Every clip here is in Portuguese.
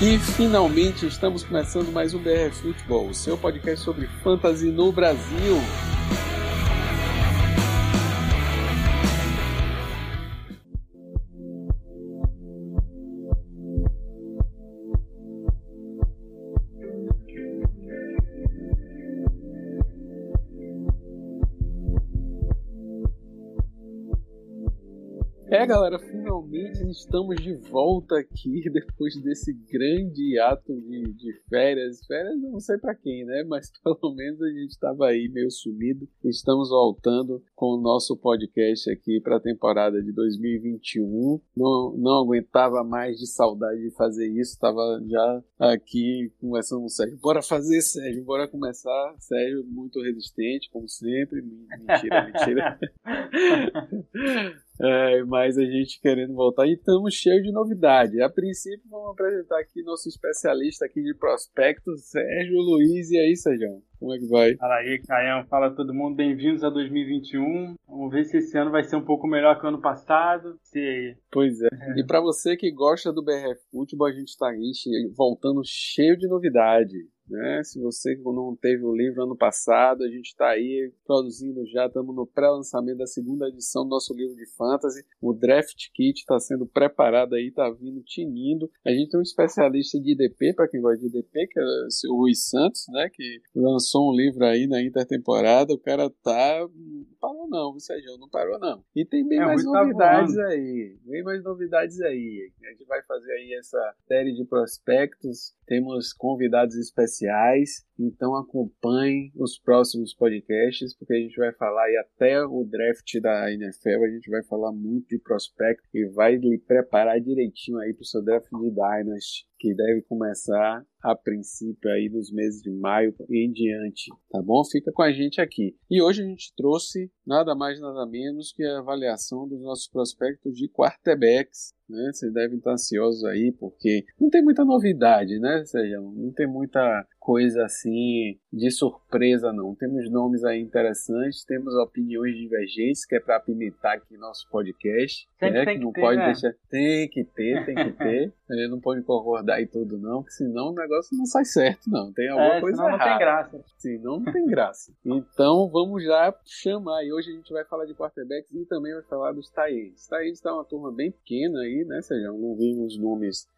E finalmente estamos começando mais um BR Futebol, o seu podcast sobre fantasy no Brasil. Galera, finalmente estamos de volta aqui depois desse grande ato de, de férias. Férias eu não sei para quem, né? Mas pelo menos a gente estava aí meio sumido. Estamos voltando com o nosso podcast aqui para a temporada de 2021. Não, não aguentava mais de saudade de fazer isso. Estava já aqui conversando com o Sérgio. Bora fazer, Sérgio, bora começar. Sérgio, muito resistente, como sempre. Mentira, mentira. É, mas a gente querendo voltar e estamos cheios de novidade. A princípio, vamos apresentar aqui nosso especialista aqui de prospectos, Sérgio Luiz. E aí, Sérgio? Como é que vai? Fala aí, Caião. Fala todo mundo. Bem-vindos a 2021. Vamos ver se esse ano vai ser um pouco melhor que o ano passado. Se... Pois é. é. E para você que gosta do BRF Futebol, a gente está aí voltando cheio de novidade. Né? Se você não teve o livro ano passado, a gente está aí produzindo já, estamos no pré-lançamento da segunda edição do nosso livro de fantasy. O Draft Kit está sendo preparado aí, está vindo tinindo. A gente tem um especialista de IDP, para quem gosta de IDP, que é o Luiz Santos, né? que lançou um livro aí na intertemporada. O cara tá. Não parou não, o Sérgio, não parou não. E tem bem é, mais tá novidades tá aí. Bem mais novidades aí. A gente vai fazer aí essa série de prospectos. Temos convidados especiais especiais. Então acompanhe os próximos podcasts, porque a gente vai falar aí até o draft da NFL, a gente vai falar muito de prospecto e vai lhe preparar direitinho aí para o seu draft de Dynasty, que deve começar a princípio aí nos meses de maio e em diante, tá bom? Fica com a gente aqui. E hoje a gente trouxe nada mais nada menos que a avaliação dos nossos prospectos de quarterbacks, né? Vocês devem estar ansiosos aí porque não tem muita novidade, né? Seja, não tem muita coisa assim de surpresa, não. Temos nomes aí interessantes, temos opiniões divergentes, que é para apimentar aqui nosso podcast. Sempre né? que não ter, pode né? deixar. Tem que ter, tem que ter. A gente não pode concordar em tudo, não, porque senão o negócio não sai certo, não. Tem alguma é, coisa senão errada. não tem graça. Senão não tem graça. Então vamos já chamar. E hoje a gente vai falar de quarterbacks e também vai falar dos Tyrants. Tyrants está uma turma bem pequena aí, né, Sejam? Não vimos nomes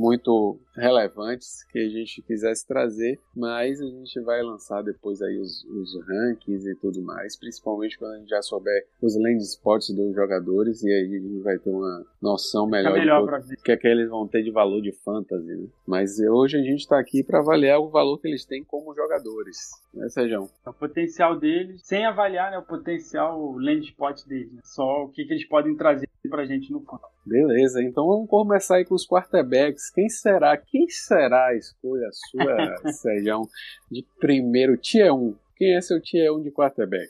muito relevantes que a gente quisesse trazer, mas a gente vai lançar depois aí os, os rankings e tudo mais, principalmente quando a gente já souber os land spots dos jogadores e aí a gente vai ter uma noção melhor, melhor do que, é que eles vão ter de valor de fantasy. Né? Mas hoje a gente está aqui para avaliar o valor que eles têm como jogadores, né, Sejão? O potencial deles, sem avaliar né, o potencial land spot deles, né? só o que, que eles podem trazer para a gente no campo. Beleza, então vamos começar aí com os quarterbacks. Quem será? Quem será a escolha sua, Sérgio, de primeiro tier 1? Quem é seu tier 1 de quarterback?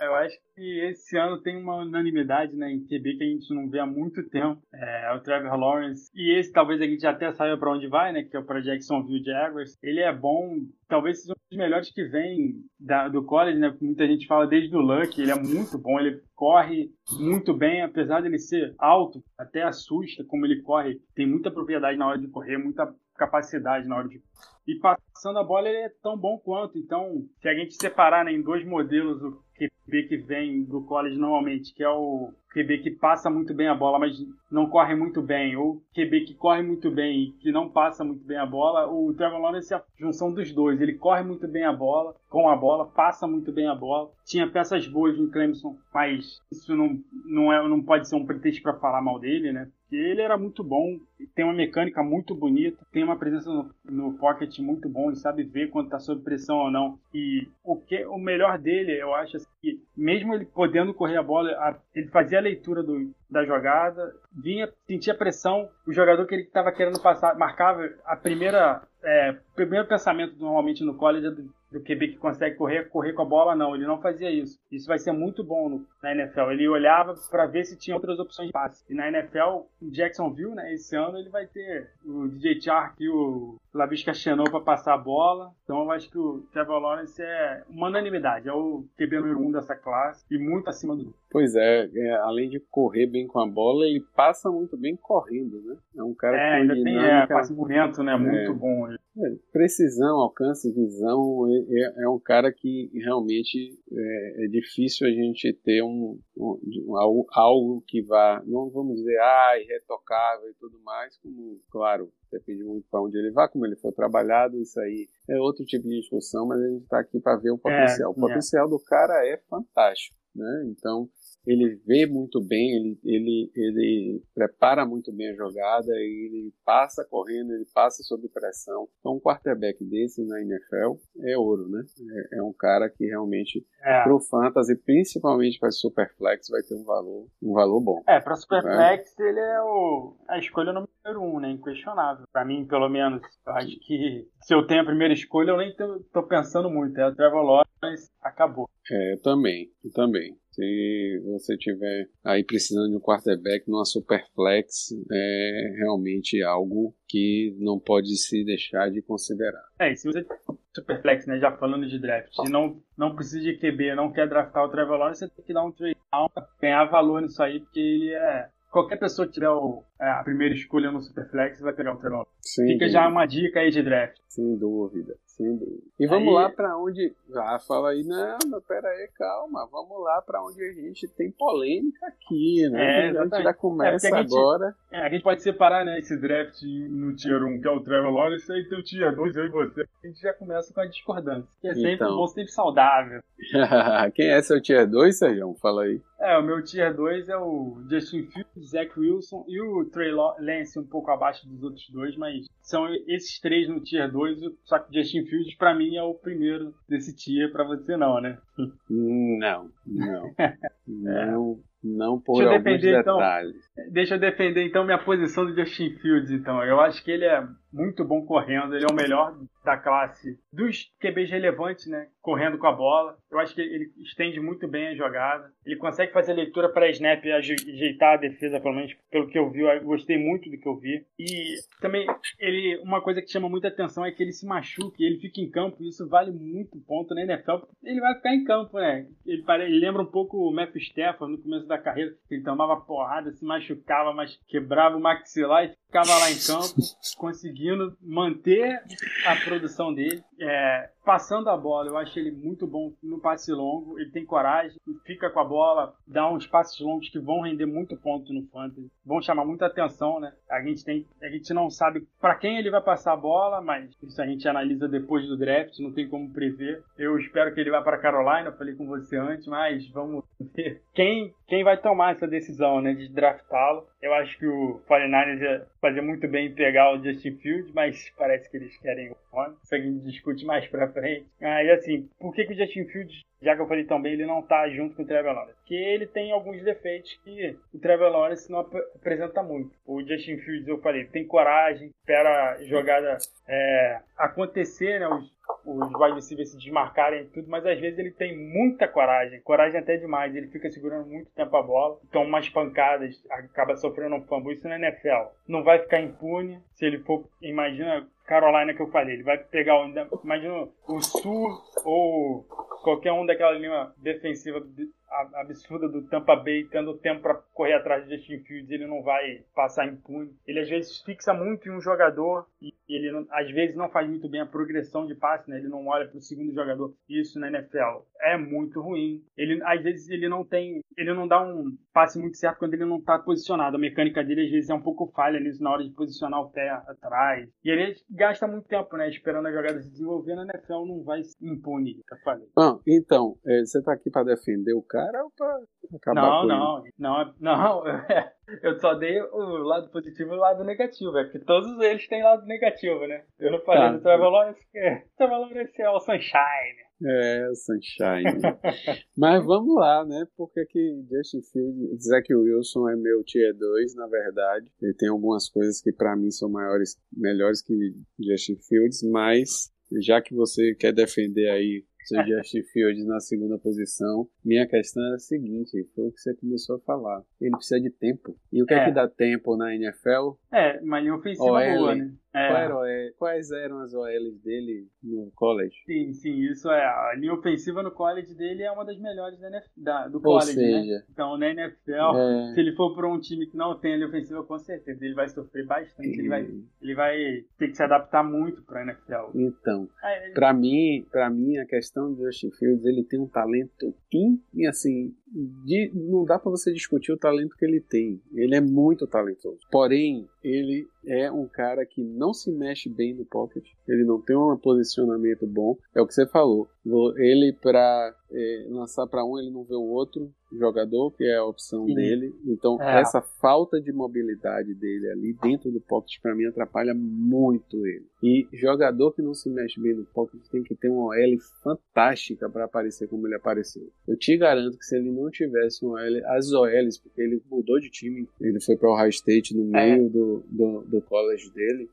Eu acho que esse ano tem uma unanimidade né, em QB que a gente não vê há muito tempo. É, o Trevor Lawrence. E esse talvez a gente até saiba para onde vai, né? Que é o para Jacksonville Jaguars. Ele é bom, talvez seja dos melhores que vem da, do college, né? Muita gente fala desde o Luck. Ele é muito bom, ele corre muito bem, apesar de ele ser alto, até assusta como ele corre. Tem muita propriedade na hora de correr, muita capacidade na hora de e passando a bola ele é tão bom quanto. Então, se a gente separar né, em dois modelos o QB que vem do college normalmente, que é o QB que passa muito bem a bola, mas não corre muito bem, ou QB que corre muito bem e que não passa muito bem a bola, o Trevor Lawrence é a junção dos dois. Ele corre muito bem a bola, com a bola, passa muito bem a bola. Tinha peças boas no Clemson, mas isso não, não, é, não pode ser um pretexto para falar mal dele, né? Ele era muito bom, tem uma mecânica muito bonita, tem uma presença no, no pocket muito bom, ele sabe ver quando está sob pressão ou não. E o, que, o melhor dele, eu acho assim, que mesmo ele podendo correr a bola, a, ele fazia a leitura do, da jogada, vinha, sentia pressão, o jogador que ele estava querendo passar, marcava a primeira. É, primeiro pensamento normalmente no college é do QB que consegue correr, correr com a bola, não. Ele não fazia isso. Isso vai ser muito bom no, na NFL. Ele olhava para ver se tinha outras opções de passe. E na NFL, Jacksonville, né, esse ano, ele vai ter o DJ Chark e o Lavisca Chenou para passar a bola. Então eu acho que o Trevor Lawrence é uma unanimidade, é o QB número um dessa classe e muito acima do. Pois é, é, além de correr bem com a bola, ele passa muito bem correndo, né? É um cara é, que ainda dinâmica, tem é, passe bonito, né? Muito é, bom. É, precisão, alcance, visão, é, é, é, um cara que realmente é, difícil a gente ter um, um, algo, algo que vá, não vamos dizer, ah, irretocável e tudo mais, como, claro, depende muito para onde ele vai, como ele for trabalhado, isso aí é outro tipo de discussão, mas a gente está aqui para ver o potencial. o potencial do cara é fantástico, né? Então, ele vê muito bem, ele, ele, ele prepara muito bem a jogada, ele passa correndo, ele passa sob pressão. Então, um quarterback desse na NFL é ouro, né? É, é um cara que realmente, é. pro Fantasy, principalmente para Superflex, vai ter um valor, um valor bom. É, para Superflex é. ele é o, a escolha número um, né? Inquestionável. Para mim, pelo menos, eu acho que se eu tenho a primeira escolha, eu nem tô, tô pensando muito. É o Trevor Lawrence, acabou. É, eu também, eu também. Se você tiver aí precisando de um quarterback numa superflex, é realmente algo que não pode se deixar de considerar. É, e se você superflex, né, já falando de draft, e não, não precisa de QB, não quer draftar o Trevor Lawrence, você tem que dar um trade down, ganhar valor nisso aí, porque ele é qualquer pessoa que tiver o, é, a primeira escolha no Superflex vai pegar o Trevor. Fica dúvida. já uma dica aí de draft. Sem dúvida, dúvida. E vamos aí... lá para onde. Ah, fala aí, não, não, pera aí, calma. Vamos lá para onde a gente tem polêmica aqui, né? É, a gente já começa é, a gente, agora. É, a gente pode separar né, esse draft no Tier 1, que é o Trevor Lawrence, e tem o Tier 2, eu e você. A gente já começa com a discordância. Que é sempre então... bom, sempre saudável. Quem é seu Tier 2, Sérgio? Fala aí. É, o meu Tier 2 é o Justin Fields, Zach Wilson e o Trey Lance um pouco abaixo dos outros dois, mas são esses três no Tier 2, só que o Justin Fields pra mim é o primeiro desse tier, pra você não, né? Não, não. não, não por deixa alguns então. detalhes. Então, deixa eu defender então minha posição do Justin Fields, então. Eu acho que ele é muito bom correndo, ele é o melhor da classe dos QBs relevantes, né? Correndo com a bola. Eu acho que ele estende muito bem a jogada. Ele consegue fazer leitura para snap e ajeitar a defesa, pelo menos pelo que eu vi. Eu gostei muito do que eu vi. E também ele, uma coisa que chama muita atenção é que ele se machuque, ele fica em campo. Isso vale muito ponto na NFL. Ele vai ficar em campo, né? Ele, ele lembra um pouco o Matthew Stafford no começo da carreira. Ele tomava porrada, se machucava, mas quebrava o maxilar e ficava lá em campo, conseguindo manter a produção dele. É, passando a bola, eu acho ele muito bom no passe longo. Ele tem coragem, fica com a bola, dá uns passes longos que vão render muito ponto no fantasy, vão chamar muita atenção, né? A gente tem, a gente não sabe para quem ele vai passar a bola, mas isso a gente analisa depois do draft, não tem como prever. Eu espero que ele vá para Carolina, falei com você antes, mas vamos ver quem quem vai tomar essa decisão, né, de draftá-lo. Eu acho que o 49ers ia fazer muito bem em pegar o Justin Fields, mas parece que eles querem o a gente discute mais pra frente. Ah, assim, por que, que o Justin Fields, já que eu falei tão bem, ele não tá junto com o Trevor Lawrence? Porque ele tem alguns defeitos que o Trevor Lawrence não ap apresenta muito. O Justin Fields, eu falei, tem coragem, espera a jogada é, acontecer, né? Os, os wide receivers se desmarcarem e tudo, mas às vezes ele tem muita coragem, coragem até demais. Ele fica segurando muito tempo a bola, toma umas pancadas, acaba sofrendo um fumble. Isso na NFL. Não vai ficar impune se ele for, imagina Carolina que eu falei, ele vai pegar, o, imagina o Sul ou qualquer um daquela linha defensiva absurda do Tampa Bay, tendo tempo para correr atrás de Justin Fields, ele não vai passar impune. Ele às vezes fixa muito em um jogador e ele não, às vezes não faz muito bem a progressão de passe, né? Ele não olha para o segundo jogador. Isso na NFL é muito ruim. Ele às vezes ele não tem, ele não dá um passe muito certo quando ele não está posicionado. A mecânica dele às vezes é um pouco falha nisso na hora de posicionar o pé atrás. E ele gasta muito tempo, né, esperando a jogada se desenvolver. Na NFL não vai impune, eu falei. Ah, então, é, você está aqui para defender o cara ou pra acabar não, com não, ele? Não, não, eu só dei o lado positivo e o lado negativo, é porque todos eles têm lado negativo, né? Eu não falei tá. do Trevor Lawrence, porque Trevor Lawrence é o Sunshine. É, o Sunshine. Mas vamos lá, né? Porque que Justin Fields, Zach Wilson é meu tier 2, na verdade. Ele tem algumas coisas que para mim são maiores, melhores que Justin Fields, mas já que você quer defender aí seu Justin Fields na segunda posição. Minha questão é a seguinte: foi o que você começou a falar. Ele precisa de tempo. E o que é, é que dá tempo na NFL? É, uma linha ofensiva boa, né? É. Quais eram as OLs dele no college? Sim, sim, isso é. A linha ofensiva no college dele é uma das melhores da, NFL, da do college, Ou né? seja, né? Então, na NFL, é... se ele for para um time que não tem a linha ofensiva, com certeza ele vai sofrer bastante. E... Ele, vai, ele vai ter que se adaptar muito para a NFL. Então, é, para mim, para mim, a questão do Justin Fields, ele tem um talento in, assim, de, não dá para você discutir o talento que ele tem. Ele é muito talentoso. Porém, ele é um cara que não se mexe bem no pocket. Ele não tem um posicionamento bom. É o que você falou. Ele para é, lançar para um, ele não vê o outro jogador, que é a opção Sim. dele. Então, é. essa falta de mobilidade dele ali dentro do pocket, para mim, atrapalha muito ele. E jogador que não se mexe bem no pocket tem que ter uma OL fantástica para aparecer como ele apareceu. Eu te garanto que se ele não tivesse uma OL, as OLs, porque ele mudou de time, ele foi para o Ohio State no é. meio é. do, do, do college dele.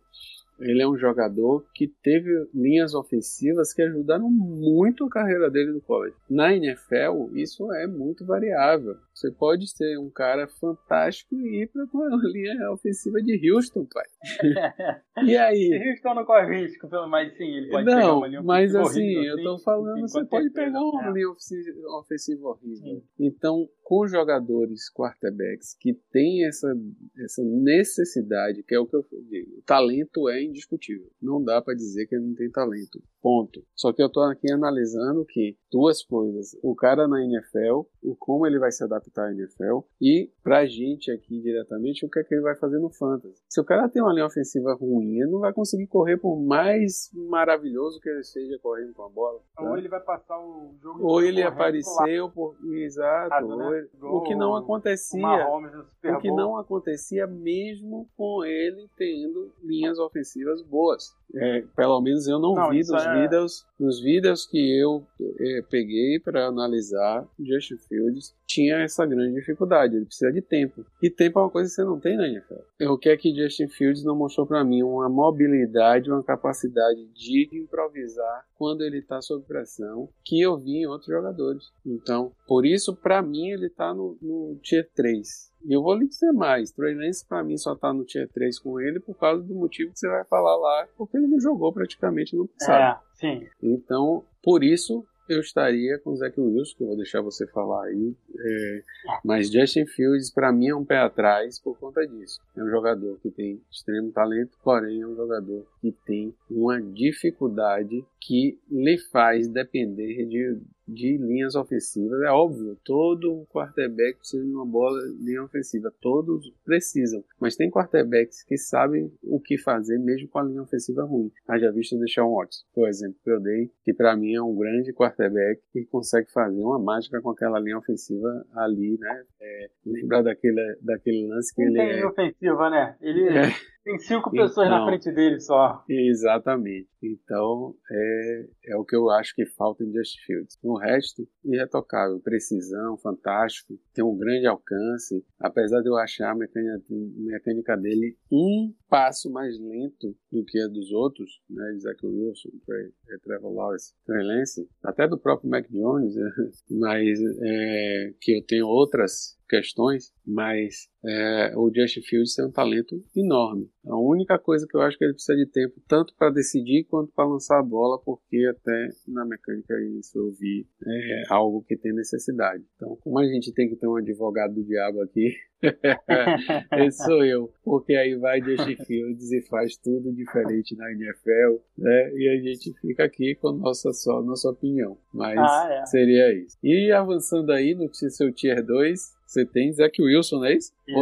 Ele é um jogador que teve linhas ofensivas que ajudaram muito a carreira dele no college. Na NFL, isso é muito variável. Você pode ser um cara fantástico e ir para a linha ofensiva de Houston, pai. e aí? Houston não corre risco, mas sim, ele pode não, pegar uma linha mas assim, horrível, eu tô falando, você pode pegar uma é. linha ofensiva horrível. Sim. Então, com jogadores quarterbacks que têm essa, essa necessidade, que é o que eu digo, o talento é indiscutível. Não dá para dizer que ele não tem talento. Ponto. Só que eu estou aqui analisando que duas coisas: o cara na NFL, o como ele vai se adaptar à NFL, e pra gente aqui diretamente, o que é que ele vai fazer no Fantasy. Se o cara tem uma linha ofensiva ruim, ele não vai conseguir correr por mais maravilhoso que ele seja correndo com a bola. Tá? Ou ele vai passar o jogo. Ou ele apareceu por. Exato. Né? O que não acontecia. O que não acontecia mesmo com ele tendo linhas ofensivas boas. É, pelo menos eu não, não vi nos é... vídeos, nos vídeos que eu é, peguei para analisar Justin Fields, tinha essa grande dificuldade. Ele precisa de tempo. E tempo é uma coisa que você não tem na NFL. O que é que Justin Fields não mostrou para mim? Uma mobilidade, uma capacidade de improvisar quando ele está sob pressão, que eu vi em outros jogadores. Então, por isso, para mim, ele está no, no Tier 3. E eu vou lhe dizer mais, Trey Lance pra mim só tá no Tier 3 com ele por causa do motivo que você vai falar lá, porque ele não jogou praticamente no passado. É, sim. Então, por isso, eu estaria com o Zach Wilson, que eu vou deixar você falar aí. É, mas Justin Fields, para mim, é um pé atrás por conta disso. É um jogador que tem extremo talento, porém é um jogador que tem uma dificuldade que lhe faz depender de de linhas ofensivas. É óbvio, todo quarterback precisa de uma boa linha ofensiva. Todos precisam. Mas tem quarterbacks que sabem o que fazer mesmo com a linha ofensiva ruim. Haja visto o Deshaun Watson, por exemplo, que eu dei, que para mim é um grande quarterback que consegue fazer uma mágica com aquela linha ofensiva ali, né? É, lembra daquele, daquele lance que ele tem é... linha ofensiva, né? Ele... É tem cinco pessoas então, na frente dele só. Exatamente. Então, é, é o que eu acho que falta em Just Fields. O resto, irretocável. Precisão, fantástico. Tem um grande alcance. Apesar de eu achar a mecânica, mecânica dele um passo mais lento do que a dos outros, né? Isaac Wilson, Trey, é, Trevor Lawrence, Trey Lance, até do próprio Mac Jones, mas é, que eu tenho outras questões, mas é, o Justin Fields tem um talento enorme. A única coisa que eu acho que ele precisa de tempo, tanto para decidir quanto para lançar a bola, porque até na mecânica isso eu vi é algo que tem necessidade. Então, como a gente tem que ter um advogado do diabo aqui, esse sou eu, porque aí vai Justin Fields e faz tudo diferente na NFL, né? E a gente fica aqui com nossa só nossa opinião. Mas ah, é. seria isso. E avançando aí no seu tier 2, você tem Zach Wilson, não é isso? isso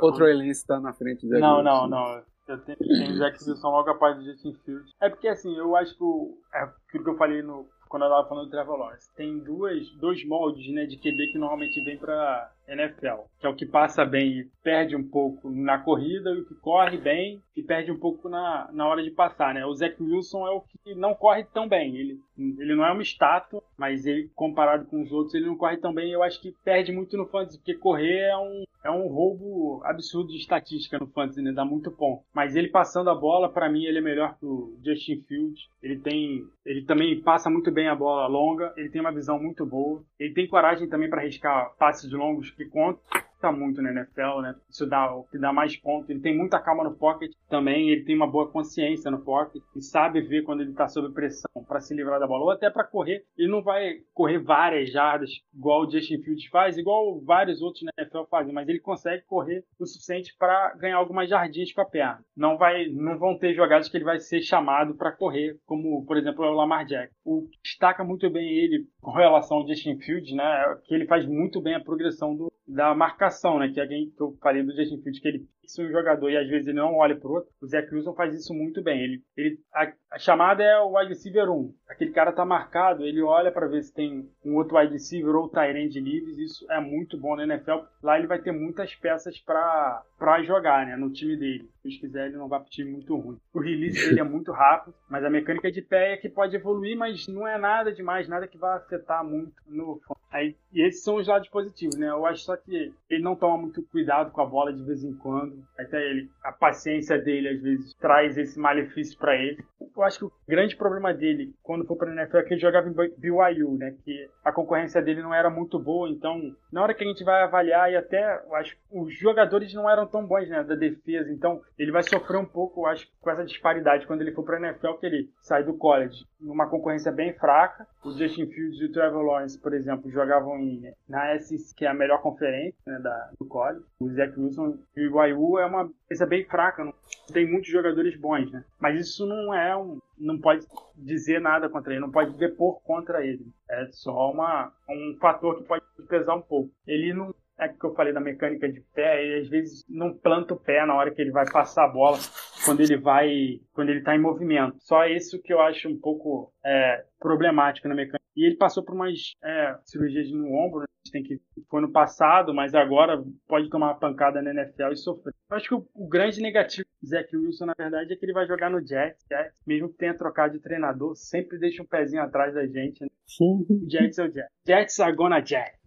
outro, é, está na frente do Zach não, Wilson. Não, não, não. Eu tenho, tenho Zach Wilson logo após do Justin Fields. É porque assim, eu acho que o, é aquilo que eu falei no, quando eu estava falando do Trevor Lawrence. Tem duas, dois moldes né, de QB que normalmente vem para NFL, que é o que passa bem e perde um pouco na corrida, e o que corre bem e perde um pouco na, na hora de passar, né? O Zach Wilson é o que não corre tão bem. Ele, ele não é uma estátua, mas ele, comparado com os outros, ele não corre tão bem. Eu acho que perde muito no fantasy, porque correr é um, é um roubo absurdo de estatística no fantasy, né? Dá muito ponto. Mas ele passando a bola, para mim, ele é melhor que o Justin Fields. Ele tem, ele também passa muito bem a bola longa. Ele tem uma visão muito boa. Ele tem coragem também para arriscar passes longos que contam tá muito na NFL, né? Isso dá o que dá mais pontos. Ele tem muita calma no pocket também, ele tem uma boa consciência no pocket e sabe ver quando ele tá sob pressão para se livrar da bola ou até para correr. Ele não vai correr várias jardas igual o Justin Fields faz, igual vários outros na NFL fazem, mas ele consegue correr o suficiente para ganhar algumas jardinhas com a perna. Não vai, não vão ter jogadas que ele vai ser chamado para correr, como por exemplo o Lamar Jackson. O destaca muito bem ele com relação ao Justin Fields, né? É que ele faz muito bem a progressão do, da marcação, né? Que é quem que eu falei do Justin Fields, que ele fixa um jogador e às vezes ele não olha pro outro. O Zach Wilson faz isso muito bem. Ele, ele, a, a chamada é o wide receiver 1. Aquele cara tá marcado, ele olha para ver se tem um outro wide receiver ou Tyrande livres. Isso é muito bom na NFL. Lá ele vai ter muitas peças para jogar, né? No time dele. Se quiser, ele não vai pro time muito ruim. O release dele é muito rápido, mas a mecânica de pé é que pode evoluir, mas não é nada demais, nada que vai afetar muito no Aí, e esses são os lados positivos, né? Eu acho só que ele não toma muito cuidado com a bola de vez em quando. Até ele, a paciência dele às vezes traz esse malefício para ele. Eu acho que o grande problema dele quando for para NFL é que ele jogava em BYU, né? Que a concorrência dele não era muito boa, então na hora que a gente vai avaliar e até eu acho os jogadores não eram tão bons, né, da defesa, então ele vai sofrer um pouco, acho, com essa disparidade quando ele for para NFL que ele sai do college numa concorrência bem fraca. O Justin Fields e o Trevor Lawrence, por exemplo, jogavam em, na SEC, que é a melhor conferência né, da, do college. O Zach Wilson e o BYU é uma conferência bem fraca, não tem muitos jogadores bons, né? Mas isso não é um, não pode dizer nada contra ele, não pode depor contra ele. É só uma, um fator que pode pesar um pouco. Ele não é que eu falei da mecânica de pé, ele às vezes não planta o pé na hora que ele vai passar a bola, quando ele vai, quando ele está em movimento. Só isso que eu acho um pouco é, problemático na mecânica. E ele passou por umas é, cirurgias no ombro, né? tem que foi no passado, mas agora pode tomar uma pancada na NFL e sofrer. Eu acho que o, o grande negativo do Zach Wilson, na verdade, é que ele vai jogar no Jets, Jets mesmo que tenha trocado de treinador, sempre deixa um pezinho atrás da gente. Né? O Jets é o Jets. Jets are gonna Jets.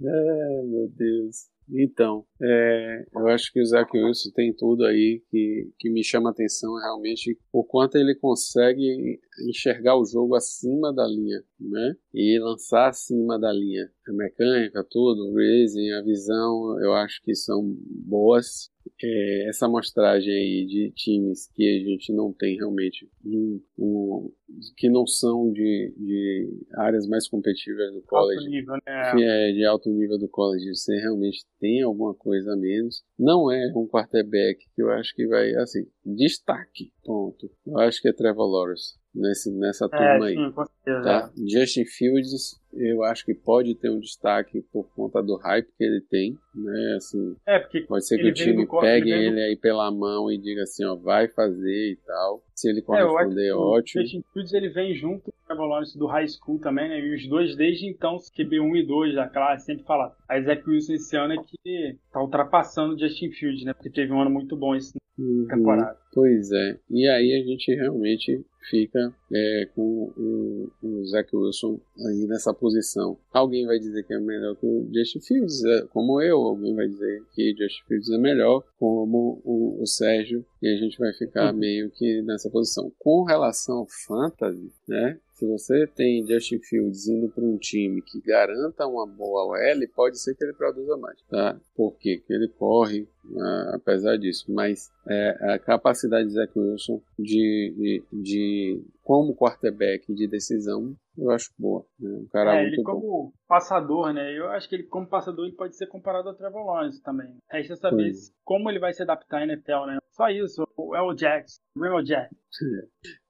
Ai, meu Deus. Então, é, eu acho que o Zach Wilson tem tudo aí que, que me chama a atenção realmente o quanto ele consegue enxergar o jogo acima da linha, né? E lançar acima da linha. A mecânica, tudo, o raising, a visão, eu acho que são boas é, essa amostragem aí de times que a gente não tem realmente um, um, que não são de, de áreas mais competitivas do college, alto nível, né? que é de alto nível do college, você realmente tem alguma coisa a menos. Não é um quarterback que eu acho que vai assim destaque, ponto. Eu acho que é Trevor Lawrence nesse, nessa é, turma é, sim, aí. Com certeza. Tá? Justin Fields, eu acho que pode ter um destaque por conta do hype que ele tem, né? Assim, é, porque pode ser que o time pegue ele, ele aí pela mão e diga assim, ó, vai fazer e tal. Se ele corresponder, é, ótimo. O Justin Fields ele vem junto com o Lawrence do high school também, né? E os dois desde então, QB1 e 2 da classe, sempre falar. A Zach Wilson esse ano é que tá ultrapassando o Justin Fields, né? Porque teve um ano muito bom esse uhum, temporada. Pois é. E aí a gente realmente fica é, com o, o Zach Wilson aí nessa posição. Alguém vai dizer que é melhor que o Justin Fields, é, como eu. Alguém vai dizer que o Justin Fields é melhor, como o, o Sérgio. E a gente vai ficar uhum. meio que nessa posição. Com relação ao fantasy, né? Se você tem Justin Fields indo para um time que garanta uma boa OL, pode ser que ele produza mais, tá? Por quê? Porque ele corre, uh, apesar disso. Mas é, a capacidade de Zach Wilson de, de, de, como quarterback de decisão, eu acho boa. Né? Um cara é, muito ele como bom. passador, né? Eu acho que ele como passador ele pode ser comparado ao Trevor Lawrence também. Resta saber como ele vai se adaptar à NFL, né? Só isso, é o Jets, Real Jets.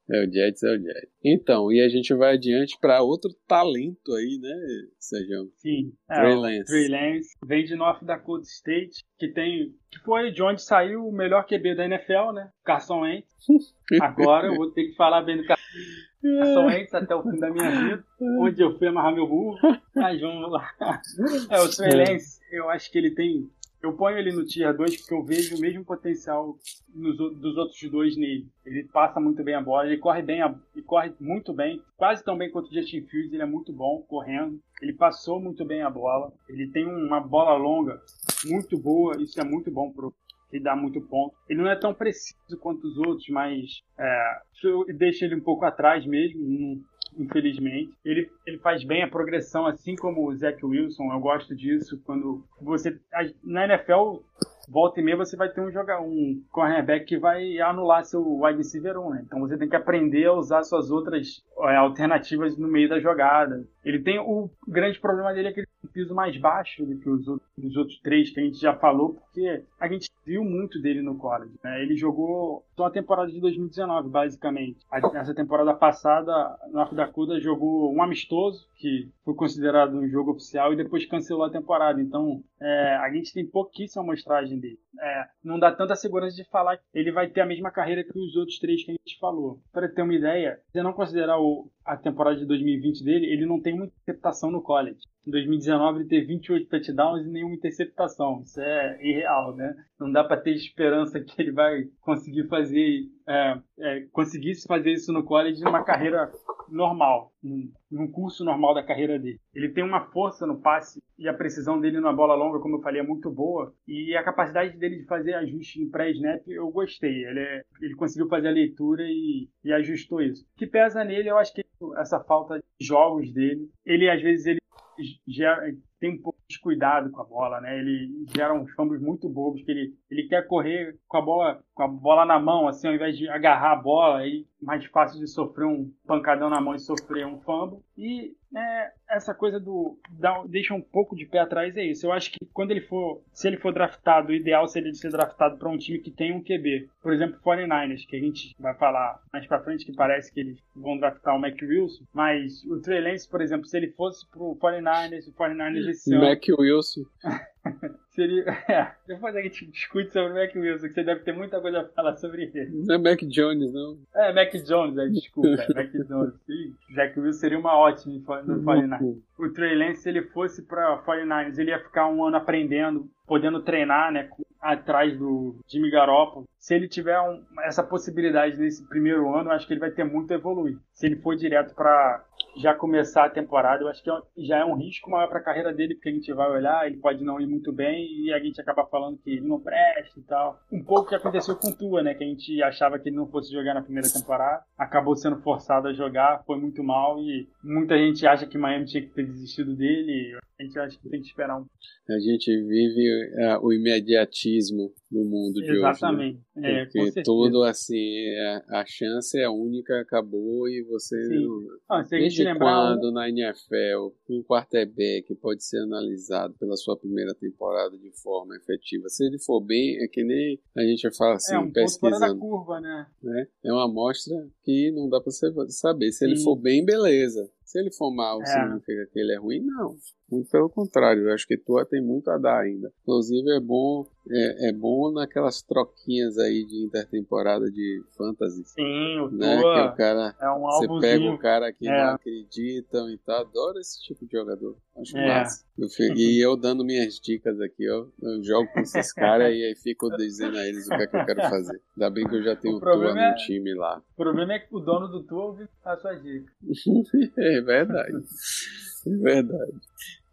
É o Jets, é o Jets. Então, e a gente vai adiante para outro talento aí, né, Sérgio? Sim. É, Trey Lance. Trey Lance vem de North Dakota State, que tem que foi de onde saiu o melhor QB da NFL, né? Carson Wentz. Agora eu vou ter que falar bem do Carson Wentz até o fim da minha vida, onde eu fui amarrar meu burro. Mas vamos lá. É, o Trey Lance, eu acho que ele tem eu ponho ele no Tier 2 porque eu vejo o mesmo potencial nos, dos outros dois nele. Ele passa muito bem a bola, ele corre bem, ele corre muito bem, quase tão bem quanto o Justin Fields, ele é muito bom correndo. Ele passou muito bem a bola, ele tem uma bola longa muito boa, isso é muito bom pro ele dá muito ponto. Ele não é tão preciso quanto os outros, mas é, deixa ele um pouco atrás mesmo. Infelizmente. Ele, ele faz bem a progressão, assim como o Zach Wilson. Eu gosto disso. Quando você. Na NFL, volta e meia você vai ter um jogar um cornerback que vai anular seu wide receiver 1, né? Então você tem que aprender a usar suas outras é, alternativas no meio da jogada. Ele tem o grande problema dele é que ele tem um piso mais baixo do que os outros, os outros três que a gente já falou, porque a gente viu muito dele no college. Né? Ele jogou só a temporada de 2019, basicamente. Essa temporada passada, North Dakota jogou um amistoso, que foi considerado um jogo oficial, e depois cancelou a temporada. Então, é, a gente tem pouquíssima amostragem dele. É, não dá tanta segurança de falar que ele vai ter a mesma carreira que os outros três que a gente falou. Para ter uma ideia, se não considerar o, a temporada de 2020 dele, ele não tem uma interceptação no college. Em 2019 ele teve 28 touchdowns e nenhuma interceptação. Isso é irreal, né? Não dá para ter esperança que ele vai conseguir fazer, é, é, fazer isso no college numa carreira normal, num curso normal da carreira dele. Ele tem uma força no passe e a precisão dele na bola longa, como eu falei, é muito boa. E a capacidade dele de fazer ajuste no pré-snap, eu gostei. Ele, é, ele conseguiu fazer a leitura e, e ajustou isso. O que pesa nele, eu acho que essa falta de jogos dele. Ele, às vezes, ele tem um pouco de descuidado com a bola, né? Ele gera uns fumbles muito bobos, que ele, ele quer correr com a bola com a bola na mão, assim, ao invés de agarrar a bola, aí mais fácil de sofrer um pancadão na mão e sofrer um fumble. E é, essa coisa do dá, deixa um pouco de pé atrás é isso. Eu acho que quando ele for, se ele for draftado, o ideal seria ele ser draftado para um time que tem um QB. Por exemplo, 49ers, que a gente vai falar mais para frente, que parece que eles vão draftar o Mac Wilson, mas o Trey Lance, por exemplo, se ele fosse pro 49ers, o 49ers Mac Wilson. Seria. É, depois a gente discute sobre o Mac Wilson, que você deve ter muita coisa a falar sobre ele. Não é Mac Jones, não. É, Mac Jones, é, desculpa, é Mac Jones. Sim, Jack Wilson seria uma ótima no 49ers. O Trey Lance, se ele fosse para 49ers, ele ia ficar um ano aprendendo, podendo treinar, né, atrás do Jimmy Garoppolo. Se ele tiver um, essa possibilidade nesse primeiro ano, acho que ele vai ter muito a evoluir. Se ele for direto para já começar a temporada, eu acho que é já é um risco maior para a carreira dele, porque a gente vai olhar, ele pode não ir muito bem e a gente acaba falando que ele não presta e tal. Um pouco que aconteceu com o Tua, né, que a gente achava que ele não fosse jogar na primeira temporada, acabou sendo forçado a jogar, foi muito mal e muita gente acha que Miami tinha que ter desistido dele. A gente acha que tem que esperar um. A gente vive uh, o imediatismo no mundo de Exatamente. hoje. Né? Porque é, tudo assim, a, a, chance é única, acabou e você. Não... Ah, Desde lembrar, quando na NFL um quarterback pode ser analisado pela sua primeira temporada de forma efetiva? Se ele for bem, é que nem a gente fala assim, é um pesquisando. curva, né? né? É uma amostra que não dá para você saber. Se Sim. ele for bem, beleza. Se ele for mal, é. significa que ele é ruim? Não. Muito pelo contrário, eu acho que Tua tem muito a dar ainda. Inclusive é bom, é, é bom naquelas troquinhas aí de intertemporada de fantasy. Sim, o né? Tua que o cara, é um Você pega o cara que é. não acreditam e tal. Adoro esse tipo de jogador. Acho é. massa. Eu fico, e eu dando minhas dicas aqui, ó. Eu jogo com esses caras e aí fico dizendo a eles o que é que eu quero fazer. Ainda bem que eu já tenho o Tua no é, time lá. O problema é que o dono do Tua ouviu a sua dica. é verdade. É verdade.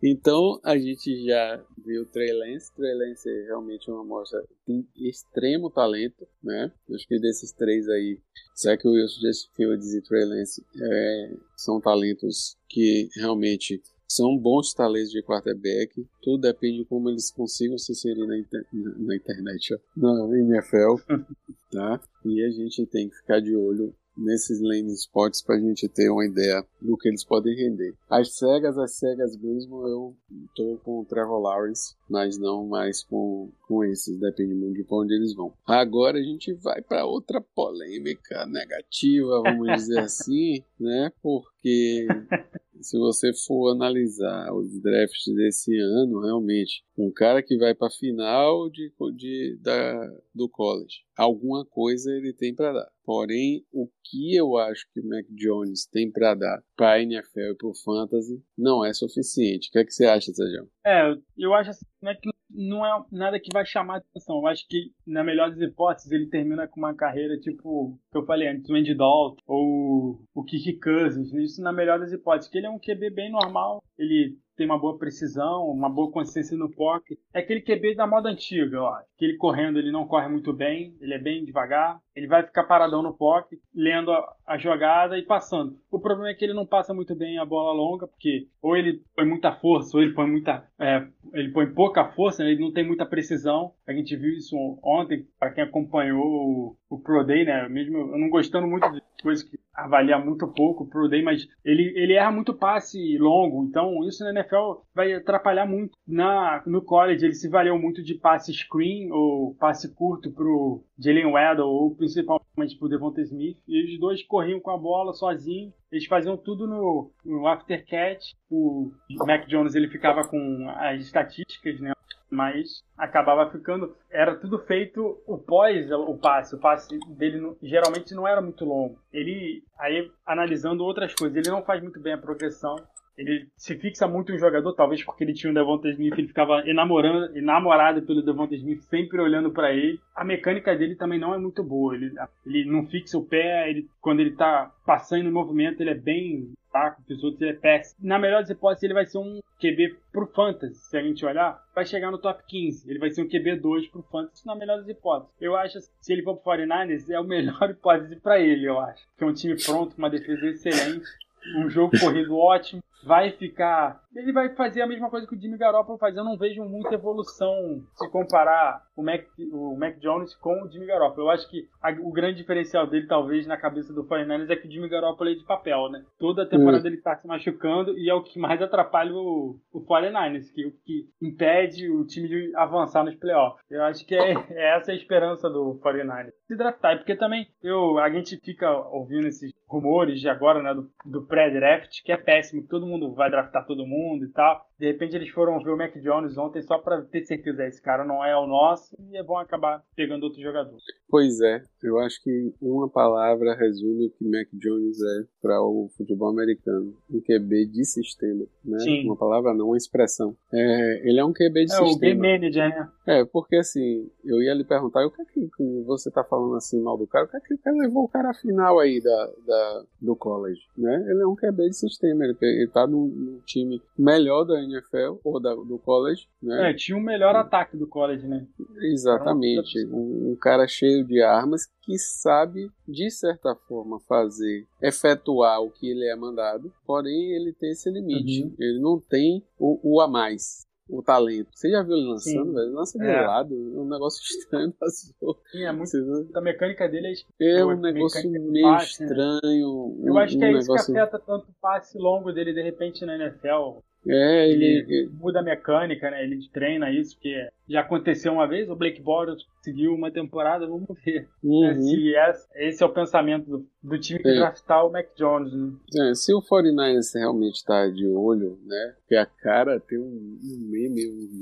Então a gente já viu o Trey Lance. Trey Lance é realmente uma amostra de extremo talento, né? Acho que desses três aí, Zach Wilson, Jesse Fields e Trey Lance é, são talentos que realmente são bons talentos de quarterback. Tudo depende de como eles consigam se inserir na, inter na internet, ó, na NFL, tá? E a gente tem que ficar de olho nesses landing spots para a gente ter uma ideia do que eles podem render. As cegas, as cegas mesmo, eu tô com o Trevor Lawrence, mas não mais com, com esses, depende muito de onde eles vão. Agora a gente vai para outra polêmica negativa, vamos dizer assim, né? Porque se você for analisar os drafts desse ano, realmente, um cara que vai para a final de, de, da, do college, alguma coisa ele tem para dar. Porém, o que eu acho que o Mac Jones tem para dar para a NFL e para o Fantasy não é suficiente. O que, é que você acha, Sérgio? É, eu acho assim, é que não é nada que vai chamar atenção. Eu acho que, na melhor das hipóteses, ele termina com uma carreira tipo, que eu falei antes, o Andy Dalton ou o Kiki Cousins. Isso na melhor das hipóteses, que ele é um QB bem normal, ele tem uma boa precisão, uma boa consistência no pocket. É aquele QB da moda antiga. Que ele correndo, ele não corre muito bem, ele é bem devagar, ele vai ficar paradão no pocket, lendo a, a, jogada e passando. O problema é que ele não passa muito bem a bola longa, porque ou ele põe muita força, ou ele põe muita. É, ele põe pouca força, né? ele não tem muita precisão. A gente viu isso ontem, para quem acompanhou o, o Pro Day, né? Mesmo eu não gostando muito de coisas que avalia muito pouco o Pro Day, mas ele, ele erra muito passe longo, então isso na NFL vai atrapalhar muito. Na, no college ele se valeu muito de passe screen ou passe curto pro Jalen Waddle ou principalmente pro Devonta Smith, e os dois corriam com a bola sozinhos, eles faziam tudo no, no after catch, o Mac Jones ele ficava com as estatísticas, né? mas acabava ficando. Era tudo feito o pós o passe. O passe dele geralmente não era muito longo. Ele, aí analisando outras coisas, ele não faz muito bem a progressão. Ele se fixa muito em jogador, talvez porque ele tinha o Devonta Smith, ele ficava enamorando, enamorado pelo Devonta Smith, sempre olhando para ele. A mecânica dele também não é muito boa. Ele, ele não fixa o pé, ele, quando ele tá passando no movimento, ele é bem taco, os outros ele é péssimo. Na melhor das hipóteses, ele vai ser um QB pro Fantasy, se a gente olhar, vai chegar no top 15. Ele vai ser um QB 2 pro Fantasy, na melhor das hipóteses. Eu acho, se ele for pro 49ers, é a melhor hipótese para ele, eu acho. Que é um time pronto, uma defesa excelente, um jogo corrido ótimo, vai ficar. Ele vai fazer a mesma coisa que o Jimmy Garoppolo faz. Eu não vejo muita evolução se comparar o Mac, o Mac Jones com o Jimmy Garoppolo. Eu acho que a, o grande diferencial dele, talvez, na cabeça do 49ers é que o Jimmy Garoppolo é de papel, né? Toda a temporada hum. ele tá se machucando e é o que mais atrapalha o, o 49ers, que, que impede o time de avançar nos playoffs. Eu acho que é, é essa a esperança do 49ers. Se draftar, porque também eu, a gente fica ouvindo esses rumores de agora, né, do, do pré-draft, que é péssimo, que todo mundo vai draftar todo mundo e tal. De repente eles foram ver o Mac Jones ontem só para ter certeza, esse cara não é o nosso e é bom acabar pegando outro jogador. Pois é, eu acho que uma palavra resume o que Mac Jones é para o futebol americano, um QB de sistema, né? Sim. Uma palavra não, uma expressão. É, ele é um QB de é, sistema. É o game manager, né? É, porque assim, eu ia lhe perguntar, o que é que você tá falando assim mal do cara? O que é que, que levou o cara à final aí da, da, do college, né? Ele é um QB de sistema, ele, ele tá num, num time melhor da NFL ou da, do college, né? É, tinha o melhor ataque do college, né? Exatamente. Um, um, cara cheio de armas que sabe, de certa forma, fazer, efetuar o que ele é mandado, porém ele tem esse limite. Uhum. Ele não tem o, o a mais o talento. Você já viu ele lançando, velho? Lança de é. lado, é um negócio estranho. Sim, é muito. A mecânica dele é É um negócio meio passe, né? estranho. Né? Eu acho que é um isso negócio... que afeta tanto o passe longo dele de repente na NFL. É, ele, ele, muda a mecânica, né? Ele treina isso, que já aconteceu uma vez, o Blake Bortles conseguiu uma temporada, vamos ver uhum. né? se esse, esse, é o pensamento do, do time que é. draftar o Mac Jones, né? É, se o 49ers realmente está de olho, né? Porque a cara tem um, um meme, um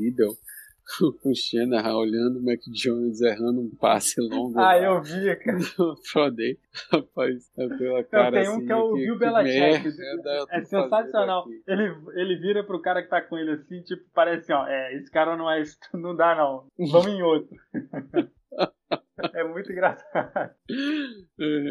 o Shanahan olhando o Mac Jones errando um passe longo. Ah, eu vi, cara. Frodei. Rapaz, é pela cara Tem um assim, que é o Bill Belichick. É sensacional. Ele, ele vira pro cara que tá com ele assim, tipo, parece, ó, é, esse cara não é, não dá não. Vamos em outro. É muito engraçado.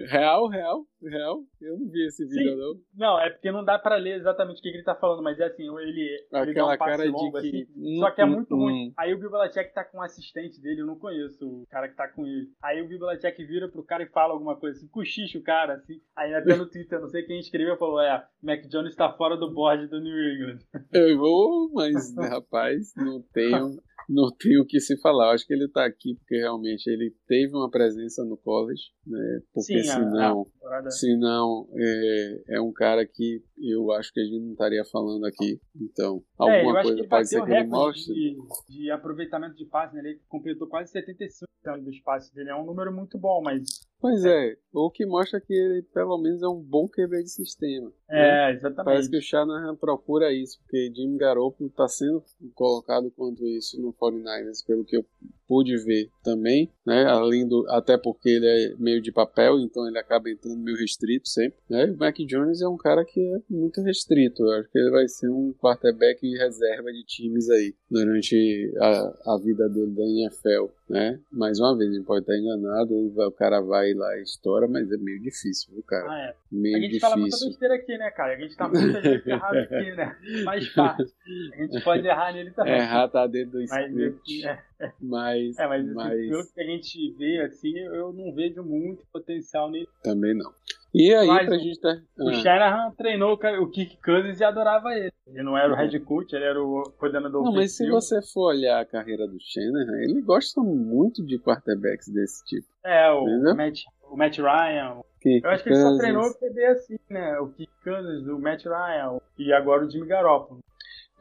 Real, real, real. Eu não vi esse vídeo, Sim. não. Não, é porque não dá pra ler exatamente o que ele tá falando, mas é assim, ele, ele dá um cara longo, de que... assim, só que é muito hum, ruim. Aí o Belichick tá com um assistente dele, eu não conheço o cara que tá com ele. Aí o Belichick vira pro cara e fala alguma coisa assim, cochicha o cara, assim. Aí até no Twitter, não sei quem escreveu, falou, é, Mac Jones tá fora do board do New England. Eu vou, mas, rapaz, não tenho não tem o que se falar. acho que ele está aqui porque realmente ele teve uma presença no college, né? Porque Sim, senão, a, senão é, é, um cara que eu acho que a gente não estaria falando aqui. Então, é, alguma é, coisa pode ser que ele mostre. De, de aproveitamento de passe, né? ele completou quase 75% dos passes dele. É um número muito bom, mas Pois é, o que mostra que ele pelo menos é um bom QB de sistema. É, exatamente. Parece que o Shanahan procura isso, porque Jimmy Garoppolo está sendo colocado quanto isso no 49ers, pelo que eu pude ver também, né? Além do, até porque ele é meio de papel, então ele acaba entrando meio restrito sempre. Né? E o Mac Jones é um cara que é muito restrito. Eu acho que ele vai ser um quarterback reserva de times aí durante a, a vida dele da NFL, né? Mais uma vez, ele pode estar enganado, o cara vai lá e estoura, mas é meio difícil, viu, cara? Ah, é. Meio a gente difícil. fala muita besteira aqui, né, cara? A gente tá muita gente errado aqui, né? Faz parte. A gente pode errar nele também. Errar tá dentro do Mas, script. é, Mas, é, mas, mas assim, pelo que a gente vê, assim, eu não vejo muito potencial nele. também não. E aí, Mas pra o- gente tá. O Ah, Shanahan treinou o Kirk Cousins e adorava ele. Ele não era o head coach, ele era o coordenador Não, mas se você for olhar a carreira do Shanahan, ele gosta muito de quarterbacks desse tipo. É, o Entendeu? Matt, o Matt Ryan. Que Eu acho que ele só treinou o QB assim, né? O Kirk Cousins, o Matt Ryan e agora o Jimmy Garoppolo.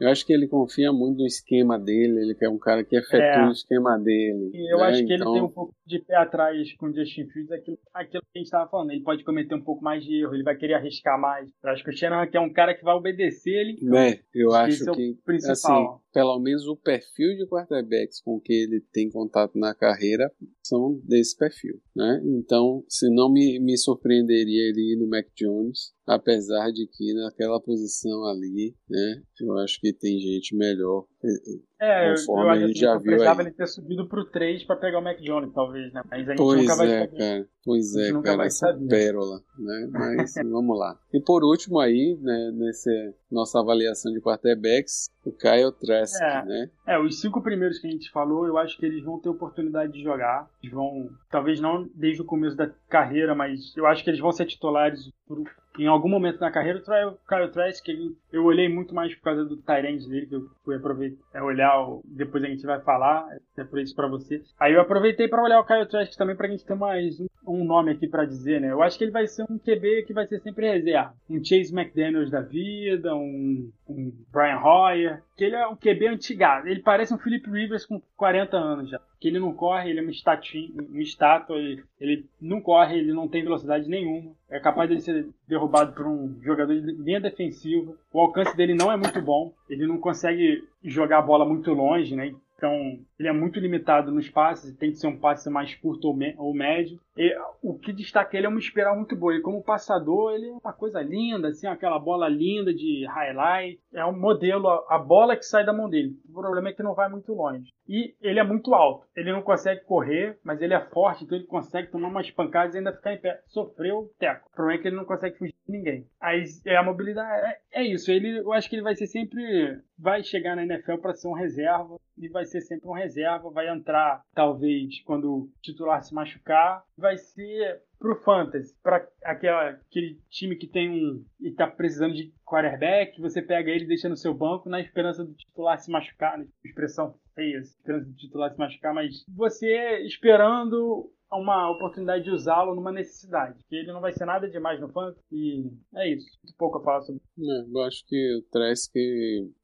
Eu acho que ele confia muito no esquema dele, ele quer um cara que efetua É. o esquema dele. E eu né? acho que então, ele tem um pouco de pé atrás com o Justin Fields, aquilo, aquilo que a gente estava falando. Ele pode cometer um pouco mais de erro, ele vai querer arriscar mais. Eu acho que o Shanahan que é um cara que vai obedecer ele. né, eu acho Esse é o que principal. assim, pelo menos o perfil de quarterbacks com que ele tem contato na carreira são desse perfil, né? Então, se não me, me surpreenderia ele ir no Mac Jones, apesar de que naquela posição ali, né, eu acho que tem gente melhor. É, eu, Conforme eu a acho gente assim, já eu viu precisava aí. ele ter subido pro 3 pra pegar o Mac Jones, talvez, né? Mas a gente Pois nunca vai é, saber. cara. Pois A é, nunca cara, vai essa saber. pérola, né? Mas vamos lá. E por último aí, né, nessa nossa avaliação de quarterbacks, o Kyle Trask, É. né? É, os cinco primeiros que a gente falou, eu acho que eles vão ter oportunidade de jogar. Eles vão, talvez não desde o começo da carreira, mas eu acho que eles vão ser titulares por- em algum momento na carreira. O Kyle Trask, ele- eu olhei muito mais por causa do Tyrande dele, que eu fui aproveitar, é, olhar, o- depois a gente vai falar, é por isso pra você. Aí eu aproveitei pra olhar o Kyle Trask também pra gente ter mais um, um nome aqui pra dizer, né? Eu acho que ele vai ser um QB que vai ser sempre reserva. Um Chase McDaniels da vida, um, um Brian Hoyer, que ele é um QB antigado. Ele parece um Philip Rivers com 40 anos já. Que ele não corre, ele é uma, estati, uma estátua, ele, ele não corre, ele não tem velocidade nenhuma. É capaz de ser derrubado por um jogador de linha defensiva. O alcance dele não é muito bom. Ele não consegue jogar a bola muito longe, né? Então, ele é muito limitado nos passes, tem que ser um passe mais curto ou, ou médio. E, o que destaca ele é uma espiral muito boa. E como passador, ele é uma coisa linda, assim, aquela bola linda de highlight. É um modelo, a, a bola que sai da mão dele. O problema é que não vai muito longe. E ele é muito alto. Ele não consegue correr, mas ele é forte, então ele consegue tomar umas pancadas e ainda ficar em pé. Sofreu teco. O problema é que ele não consegue fugir ninguém. Aí é a mobilidade. É, é isso. Ele, eu acho que ele vai ser sempre. Vai chegar na NFL para ser um reserva. E vai ser sempre um reserva. Vai entrar, talvez, quando o titular se machucar. Vai ser pro fantasy, para aquele time que tem um e tá precisando de quarterback, você pega ele e deixa no seu banco na esperança do titular se machucar, né? expressão feia, esperança do titular se machucar, mas você esperando uma oportunidade de usá-lo numa necessidade, que ele não vai ser nada demais no fantasy e é isso, muito pouco a falar sobre É, eu acho que o Trask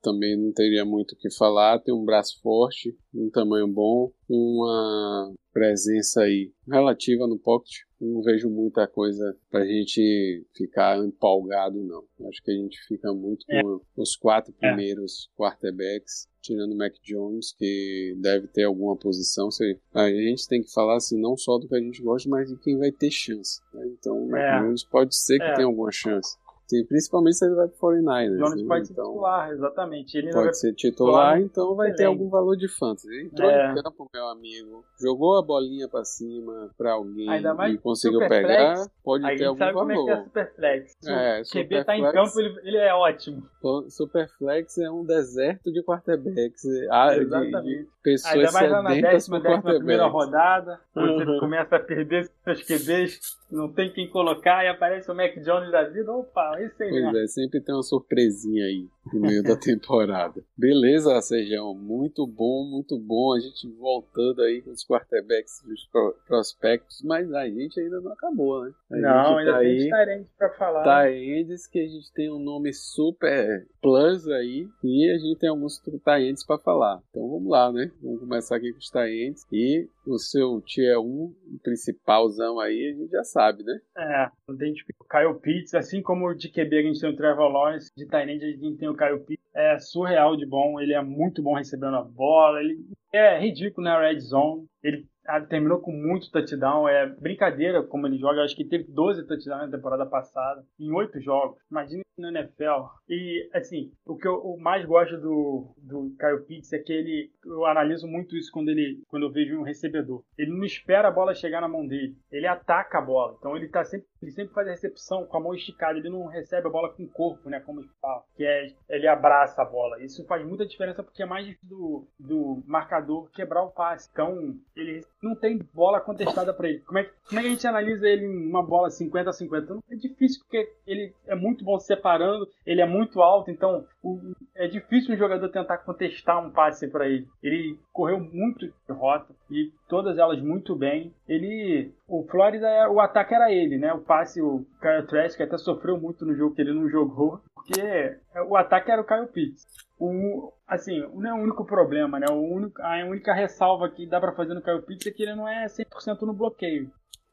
também não teria muito o que falar, tem um braço forte, um tamanho bom, uma presença aí relativa no pocket. Não vejo muita coisa pra gente ficar empolgado, não. Acho que a gente fica muito com os quatro primeiros quarterbacks, tirando o Mac Jones, que deve ter alguma posição. A gente tem que falar assim, não só do que a gente gosta, mas de quem vai ter chance. né? Então, o Mac É. Jones pode ser que É. tenha alguma chance. Sim, principalmente se ele vai pro 49ers. Jones né? pode ser então, titular, exatamente. Ele Pode ser titular, então vai ter algum valor de fantasy. Entrou É. em campo, meu amigo. Jogou a bolinha pra cima pra alguém e conseguiu pegar, pode Aí ter algum sabe como é que é valor. Superflex. É, o QB tá em campo, ele, ele é ótimo. Superflex é um deserto de quarterbacks. ah, de- De, Exatamente. pessoas Ainda mais lá na décima, décima primeira rodada, você Uhum. começa a perder seus QBs, não tem quem colocar e aparece o Mac Jones da vida. Opa, esse aí Pois é, sempre tem uma surpresinha aí no meio da temporada. Beleza, Sejão? Muito bom, muito bom. A gente voltando aí com os quarterbacks dos pro- prospectos, mas a gente ainda não acabou, né? A Não, ainda tá tem diferente pra falar. Taendes, que a gente tem um nome super plus aí, e a gente tem alguns Taendes para falar. Então vamos lá, né? Vamos começar aqui com os Taendes. E o seu tier 1 principalzão aí, a gente já sabe, né? É, tipo, o Kyle Pitts, assim como de QB a gente tem o Trevor Lawrence, de Tyrande a gente tem o Kyle Pitts, é surreal de bom, ele é muito bom recebendo a bola, ele é ridículo na red zone, ele ah, terminou com muito touchdown. É brincadeira como ele joga. Eu acho que teve 12 touchdowns na temporada passada, em 8 jogos. Imagina no NFL. E, assim, o que eu mais gosto do, do Kyle Pitts é que ele. Eu analiso muito isso quando, ele, quando eu vejo um recebedor. Ele não espera a bola chegar na mão dele. Ele ataca a bola. Então ele tá sempre. Ele sempre faz a recepção com a mão esticada. Ele não recebe a bola com o corpo, né? Como fala. Que é. Ele abraça a bola. Isso faz muita diferença porque é mais do, do marcador quebrar o passe. Então, ele não tem bola contestada para ele. Como é, como é que a gente analisa ele em uma bola 50 a 50? Então, é difícil porque ele é muito bom se separando, ele é muito alto, então o, é difícil um jogador tentar contestar um passe para ele. Ele correu muito de rota e todas elas muito bem. Ele, o Flórida, é, o ataque era ele, né? O passe, o Kyle Trask até sofreu muito no jogo que ele não jogou, porque o ataque era o Kyle Pitts. O, assim, não é o único problema, né? O único, a única ressalva que dá para fazer no Kyle Pitts é que ele não é 100% no bloqueio.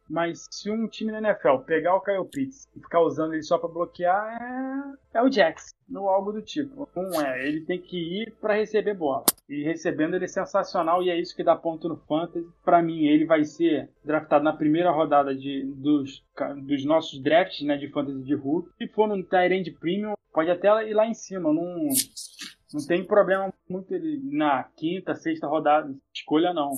Mas se um time na NFL pegar o Kyle Pitts e ficar usando ele só para bloquear, é, é o Jax, ou algo do tipo. Um é, ele tem que ir para receber bola. E recebendo ele é sensacional e é isso que dá ponto no Fantasy. Para mim, ele vai ser draftado na primeira rodada de, dos, dos nossos drafts né, de Fantasy de Hulk. Se for no Tyrande Premium, pode até ir lá em cima. Não, não tem problema muito ele na quinta, sexta rodada. Escolha não.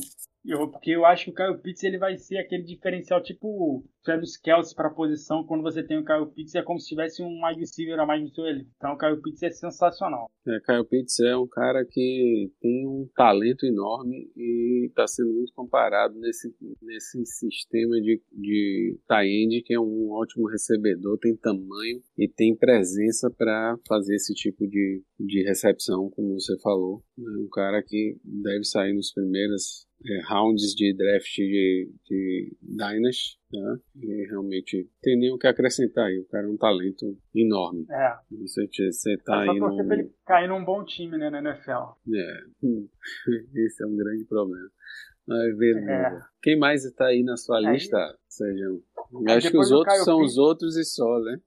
Eu, porque eu acho que o Kyle Pitts ele vai ser aquele diferencial tipo Travis Kelsey para a posição, quando você tem o Kyle Pitts, é como se tivesse um wide receiver a mais no seu elenco. Então o Kyle Pitts é sensacional. É, Kyle Pitts é um cara que tem um talento enorme e está sendo muito comparado nesse, nesse sistema de, de tie-end, que é um ótimo recebedor, tem tamanho e tem presença para fazer esse tipo de, de recepção, como você falou. É um cara que deve sair nos primeiros é, rounds de draft de, de Dynasty né? E realmente tem nem o que acrescentar aí. O cara é um talento enorme. É. Você, você tá é só aí num... pra ele cair num bom time, né, na NFL. É. Esse é um grande problema. Mas beleza. É. Quem mais está aí na sua aí... lista, Sérgio? Acho que os outros são Pitts... os outros e só, né?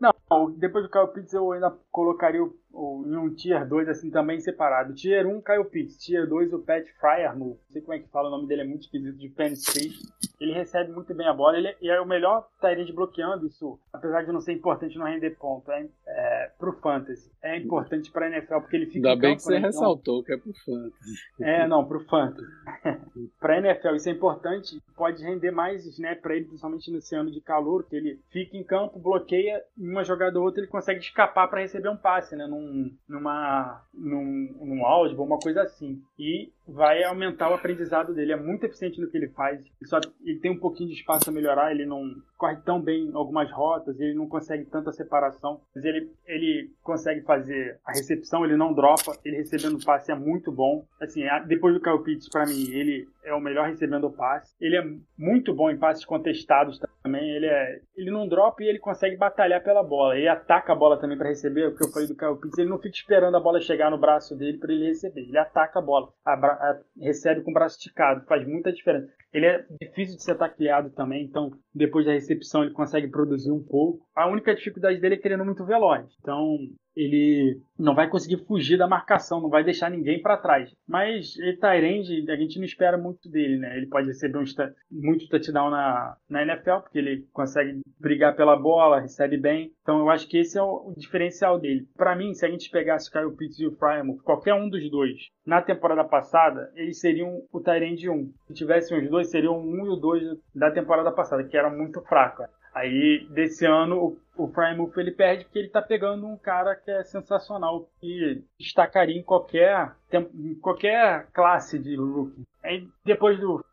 Não, depois do Kyle Pitts eu ainda colocaria o, o, em um Tier 2 assim também separado. Tier 1, Kyle Pitts. Tier 2, o Pat Fryer, não sei como é que fala, o nome dele é muito esquisito, de Penn State ele recebe muito bem a bola, ele, é o melhor Tyrande bloqueando isso, apesar de não ser importante no render ponto, é, é pro Fantasy. É importante pra NFL, porque ele fica Ainda bem campo, que você né? Então ressaltou que é pro Fantasy. É, não, pro Fantasy. pra NFL isso é importante, pode render mais snap pra ele, principalmente nesse ano de calor, que ele fica em campo, bloqueia, uma jogada ou outra ele consegue escapar para receber um passe, né, num, numa, num, num álgebra, uma coisa assim. E vai aumentar o aprendizado dele. É muito eficiente no que ele faz. Ele, só, ele tem um pouquinho de espaço a melhorar. Ele não corre tão bem em algumas rotas. Ele não consegue tanta separação. Mas ele, ele consegue fazer a recepção. Ele não dropa. Ele recebendo passe é muito bom. Assim, depois do Kyle Pitts, para mim, ele é o melhor recebendo passe. Ele é muito bom em passes contestados também. Ele, é, ele não dropa e ele consegue batalhar pela bola. Ele ataca a bola também para receber. O que eu falei do Kyle Pitts, ele não fica esperando a bola chegar no braço dele para ele receber. Ele ataca a bola. A, a, recebe com o braço esticado. Faz muita diferença. Ele é difícil de ser tacleado também, então depois da recepção ele consegue produzir um pouco. A única dificuldade dele é que ele é muito veloz. Então ele não vai conseguir fugir da marcação, não vai deixar ninguém para trás. Mas ele Tyrande, a gente não espera muito dele, né? Ele pode receber um muito touchdown na, na NFL, porque ele consegue brigar pela bola, recebe bem. Então eu acho que esse é o, o diferencial dele. Para mim, se a gente pegasse o Kyle Pitts e o Frymouth, qualquer um dos dois, na temporada passada, eles seriam o Tyrande 1. Se tivessem os dois, seriam o 1 e o 2 da temporada passada, que era muito fraco. Aí, desse ano, o, Frymouth ele perde porque ele tá pegando um cara que é sensacional, que destacaria em qualquer, em qualquer classe de rookie. Aí, depois do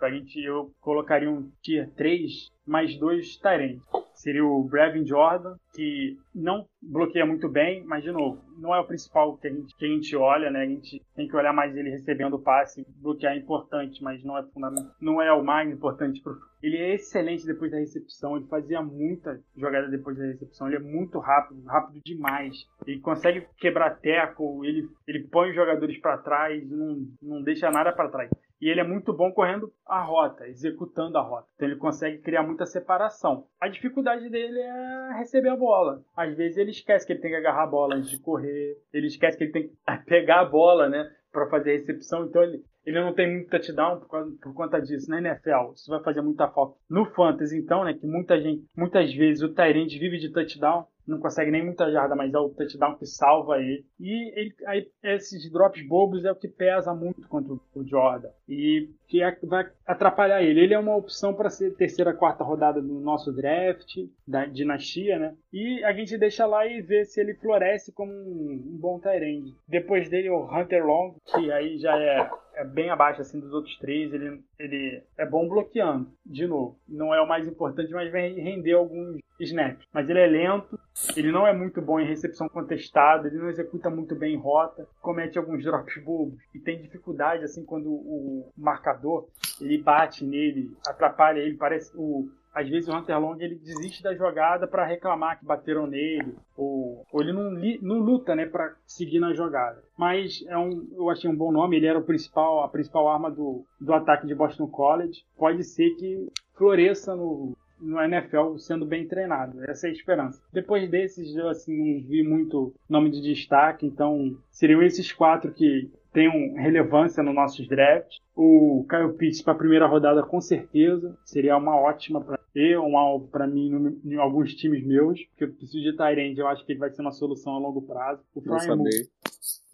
A gente, eu colocaria um tier 3 mais dois Tyrants. Seria o Brevin Jordan, que não bloqueia muito bem, mas de novo, não é o principal que a gente, que a gente olha, né? A gente tem que olhar mais ele recebendo o passe, bloquear é importante, mas não é fundamental, não é o mais importante pro ele é excelente depois da recepção, ele fazia muita jogada depois da recepção, ele é muito rápido, rápido demais. Ele consegue quebrar teco, ele, ele põe os jogadores para trás, não, não deixa nada para trás. E ele é muito bom correndo a rota, executando a rota. Então ele consegue criar muita separação. A dificuldade dele é receber a bola. Às vezes ele esquece que ele tem que agarrar a bola antes de correr, ele esquece que ele tem que pegar a bola, né? para fazer a recepção, então ele, ele não tem muito touchdown por, causa, por conta disso. Na NFL, isso vai fazer muita falta. No Fantasy, então, né, que muita gente, muitas vezes o Tyrande vive de touchdown, não consegue nem muita jarda, mas é o touchdown que salva ele. E ele, aí, esses drops bobos é o que pesa muito contra o Jordan. E que vai atrapalhar ele. Ele é uma opção para ser terceira, quarta rodada do nosso draft, da dinastia, né? E a gente deixa lá e vê se ele floresce como um, um bom Tyrande. Depois dele, o Hunter Long, que aí já é é bem abaixo assim dos outros três. Ele, ele é bom bloqueando, de novo. Não é o mais importante, mas vai render alguns snaps. Mas ele é lento, ele não é muito bom em recepção contestada, ele não executa muito bem em rota, comete alguns drops bobos e tem dificuldade assim quando o marcador ele bate nele, atrapalha ele, parece o às vezes o Hunter Long ele desiste da jogada para reclamar que bateram nele, ou, ou ele não, li, não luta né, para seguir na jogada. Mas é um, eu achei um bom nome, ele era o principal, a principal arma do, do ataque de Boston College. Pode ser que floresça no, no NFL sendo bem treinado. Essa é a esperança. Depois desses, eu assim, não vi muito nome de destaque, então seriam esses quatro que tenham relevância no nossos drafts. O Kyle Pitts para a primeira rodada, com certeza, seria uma ótima para eu, um alvo para mim no, em alguns times meus, porque eu preciso de Tyrande, eu acho que ele vai ser uma solução a longo prazo. O saber.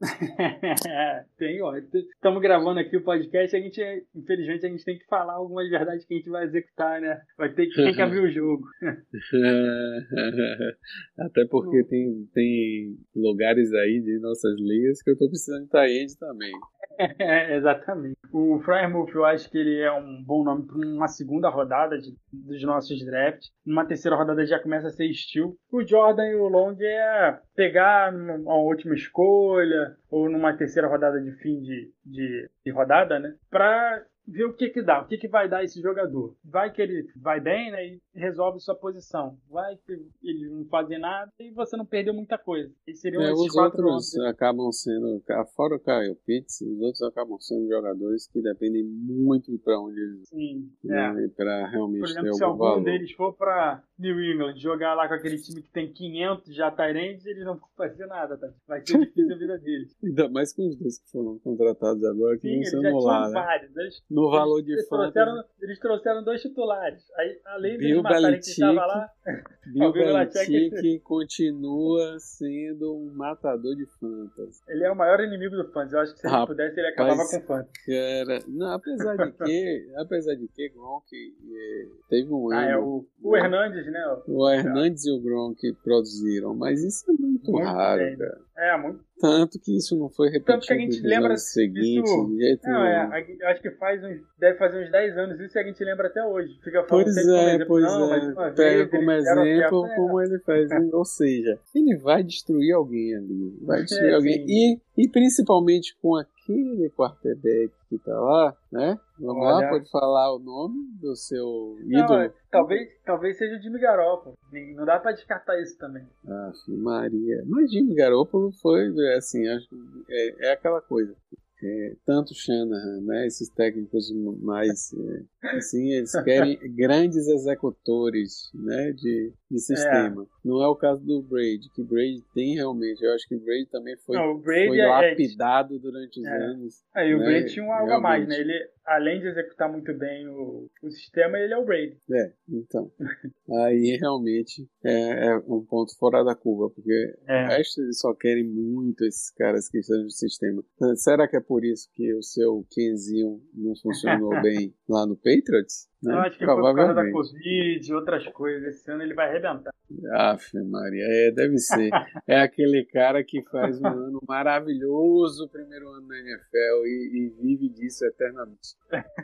tem, ó. Estamos gravando aqui o podcast, a gente, infelizmente, a gente tem que falar algumas verdades que a gente vai executar, né? Vai ter que, tem que abrir o jogo. Até porque tem, tem lugares aí de nossas ligas que eu tô precisando de Tyrande também. É, exatamente. O Fryermuth, eu acho que ele é um bom nome para uma segunda rodada de, dos nossos drafts. Numa terceira rodada já começa a ser estilo. O Jordan e o Long é pegar uma última escolha ou numa terceira rodada de fim de, de, de rodada, né? Para ver o que que dá, o que que vai dar esse jogador. Vai que ele vai bem, né, e resolve sua posição. Vai que ele não fazer nada e você não perdeu muita coisa. E seriam é, os outros acabam sendo, fora o Kyle Pitts, os outros acabam sendo jogadores que dependem muito para onde eles Sim, né, é. para realmente Por exemplo, ter se algum valor. deles for para New England jogar lá com aquele time que tem 500 já Tyrants, eles não vão fazer nada, tá? Vai ser difícil a vida deles. Ainda mais com os dois que foram contratados agora, que Sim, vão ser né? vários. Eles, No valor de eles, fantasy. trouxeram, eles trouxeram dois titulares. Aí, além Bill de matarem quem estava lá, Bill o Belichick- continua sendo um matador de fantasy. ele é o maior inimigo do fãs. Eu acho que se ele pudesse, ele acabava com o fãs. Cara, não, apesar de que, apesar de que Gronk eh, teve um Ah, é ano, o, o Hernandes, né? o Hernandes e o Gronk produziram, mas isso é muito, Muito raro, bem. cara. É, muito. Tanto que isso não foi repetido Tanto que a gente lembra de jeito Não, é, a- acho que faz uns, deve fazer uns 10 anos isso e a gente lembra até hoje. Fica falando Pois é, exemplo, pois é. Pega como exemplo é. como ele faz. Ou seja, ele vai destruir alguém ali. Vai destruir É, alguém. sim. E, e principalmente com aquele quarterback que tá lá, né? Vamos lá, Olha. pode falar o nome do seu Não, ídolo. é, talvez, talvez seja o Jimmy Garoppolo. Não dá pra descartar isso também. Aff, Maria. Mas Jimmy Garoppolo foi, assim, acho é, é aquela coisa. É, tanto Shanahan, né, esses técnicos mais, é, assim, eles querem grandes executores, né, de, de sistema. Não é o caso do Brady, que Brady tem realmente, eu acho que Brady também foi, Não, o Brady foi é- lapidado durante os É. anos. Aí o né, Brady tinha um algo a mais, né? Ele, além de executar muito bem o, o sistema, ele é o Brady. É, então. Aí realmente é, é um ponto fora da curva, porque O É. resto eles só querem muito esses caras que estão no sistema. Será que é por isso que o seu Kenzinho não funcionou bem lá no Patriots? Né? Eu acho que foi por causa da. Covid e outras coisas. Esse ano ele vai arrebentar. Aff, Maria, é, deve ser. É aquele cara que faz um ano maravilhoso, primeiro ano na NFL, e, e vive disso eternamente.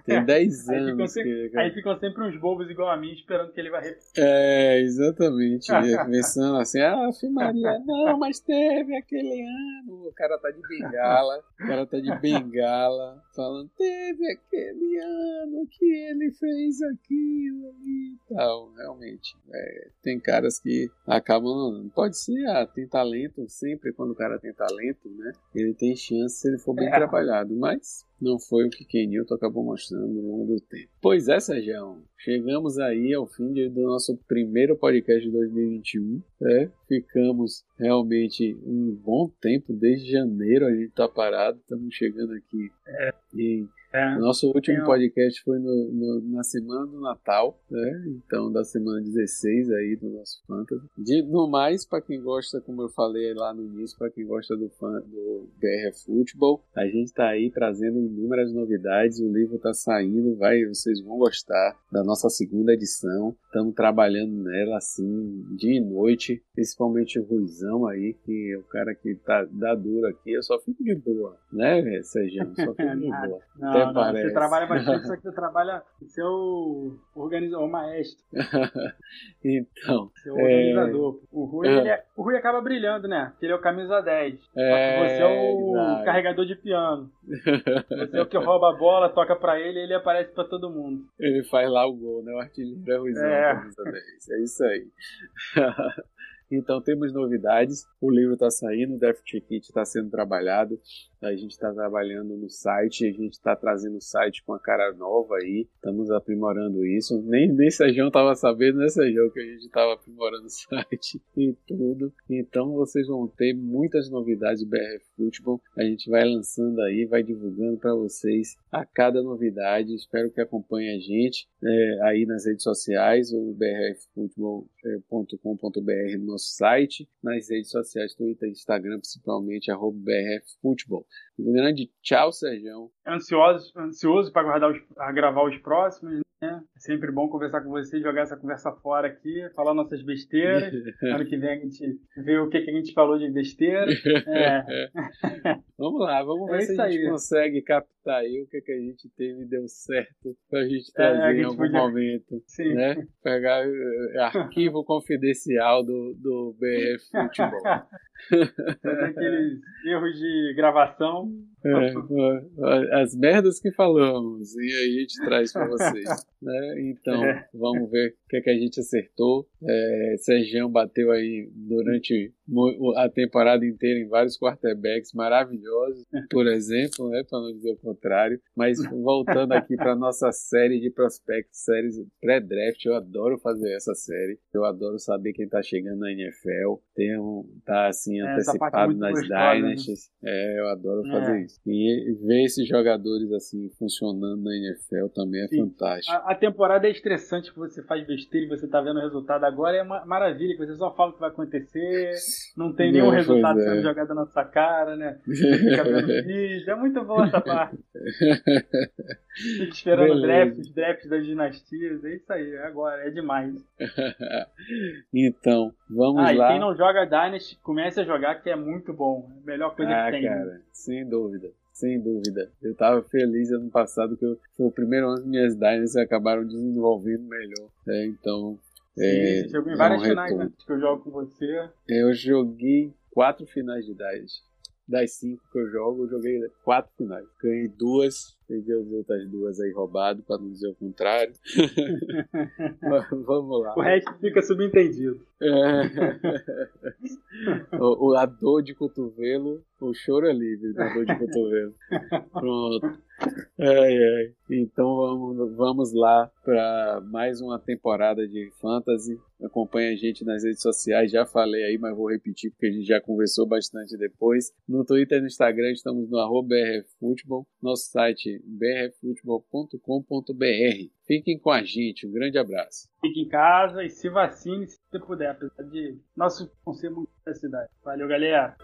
Tem 10 anos. Aí ficam, sempre, que, aí ficam sempre uns bobos igual a mim esperando que ele vai repetir. É, exatamente. Pensando assim, ah, Maria, não, mas teve aquele ano. O cara tá de bengala, o cara tá de bengala, falando, teve aquele ano que ele fez aquilo e tal. Realmente, é, tem caras que acabam. Pode ser, ah, tem talento, sempre quando o cara tem talento, né? Ele tem chance se ele for bem é. trabalhado, mas não foi o que Kenilton acabou mostrando ao longo do tempo. Pois é, Sérgio, chegamos aí ao fim do nosso primeiro podcast de 2021. Né? Ficamos realmente um bom tempo, desde janeiro a gente está parado, estamos chegando aqui é. em é, Nosso último podcast foi no, no, na semana do Natal, né? Então, da semana 16 aí do nosso Fantasy. De, no mais, para quem gosta, como eu falei lá no início, para quem gosta do, fan, do BR Futebol, a gente tá aí trazendo inúmeras novidades. O livro tá saindo, vai, vocês vão gostar da nossa segunda edição. Estamos trabalhando nela assim, dia e noite, principalmente o Ruizão aí, que é o cara que tá dá duro aqui. Eu só fico de boa, né, Sérgio? Só fico de boa. Não, não, parece. Você trabalha bastante, só que você trabalha ser o organizador, o maestro. então. Ser o organizador. É... O, Rui, é... É... o Rui acaba brilhando, né? Porque ele é o camisa 10. É... Você é o Exato. carregador de piano. Você é o que rouba a bola, toca pra ele e ele aparece pra todo mundo. Ele faz lá o gol, né? O artilheiro é Ruizão, é. camisa 10. É isso aí. Então temos novidades. O livro está saindo, o Draft Kit está sendo trabalhado. A gente está trabalhando no site, a gente está trazendo o site com a cara nova aí, estamos aprimorando isso. Nem, nem Sejão estava sabendo, né, Sejão, que a gente estava aprimorando o site e tudo. Então vocês vão ter muitas novidades do BR Futebol. A gente vai lançando aí, vai divulgando para vocês a cada novidade. Espero que acompanhem a gente é, aí nas redes sociais, o brfutebol.com.br no nosso site, nas redes sociais, Twitter, Instagram, principalmente, arroba brffutebol. Um grande tchau, Sérgio. Ansioso, ansioso para guardar os, gravar os próximos, né? É sempre bom conversar com você, jogar essa conversa fora aqui, falar nossas besteiras. ano que vem a gente vê o que, que a gente falou de besteira. É. vamos lá, vamos ver é se a gente aí. consegue captar aí o que, que a gente teve e deu certo para a gente trazer é, gente em algum podia... momento. Sim. Né? Pegar uh, arquivo confidencial do, do BF Futebol. Fazer aqueles erros de gravação. É, as merdas que falamos, e aí a gente traz para vocês. Né? Então, é. vamos ver o que, é que a gente acertou. É, Sergião bateu aí durante a temporada inteira em vários quarterbacks maravilhosos, por exemplo, né, para não dizer o contrário. Mas voltando aqui para nossa série de prospectos, séries pré-draft, eu adoro fazer essa série. Eu adoro saber quem está chegando na NFL, tem um, tá assim é, antecipado nas né? Dynasties. Né? É, eu adoro fazer é. isso. E ver esses jogadores assim funcionando na NFL também é Sim. fantástico. A, a, temporada é estressante que você faz besteira e você está vendo o resultado agora é uma maravilha, que você só fala o que vai acontecer não tem nenhum resultado é. sendo jogado na sua cara, né? fica vendo vídeo. É muito boa essa parte. Fica esperando drafts, drafts das dinastias. É isso aí, é agora, é demais. então, vamos ah, lá. E quem não joga Dynasty, comece a jogar, que é muito bom. É a melhor coisa ah, que tem. Cara, sem dúvida. Sem dúvida. Eu estava feliz ano passado que eu, foi o primeiro ano que minhas Dynasties acabaram desenvolvendo melhor. É, então, é, Sim, jogou em várias finais, né? Que eu jogo com você. Eu joguei quatro finais de 10. Das cinco que eu jogo, eu joguei quatro finais. Ganhei duas, perdi as outras duas aí roubado, para não dizer o contrário. Vamos lá. O resto fica subentendido. É. o, a dor de cotovelo, o choro é livre da dor de cotovelo. Pronto. Ai, ai. Então vamos, vamos lá para mais uma temporada de Fantasy. Acompanhe a gente nas redes sociais, já falei aí, mas vou repetir porque a gente já conversou bastante depois. No Twitter e no Instagram estamos no BRFutebol, nosso site brfutebol.com.br. Fiquem com a gente, um grande abraço. Fique em casa e se vacine se puder, apesar de nosso conselho da cidade. Valeu, galera!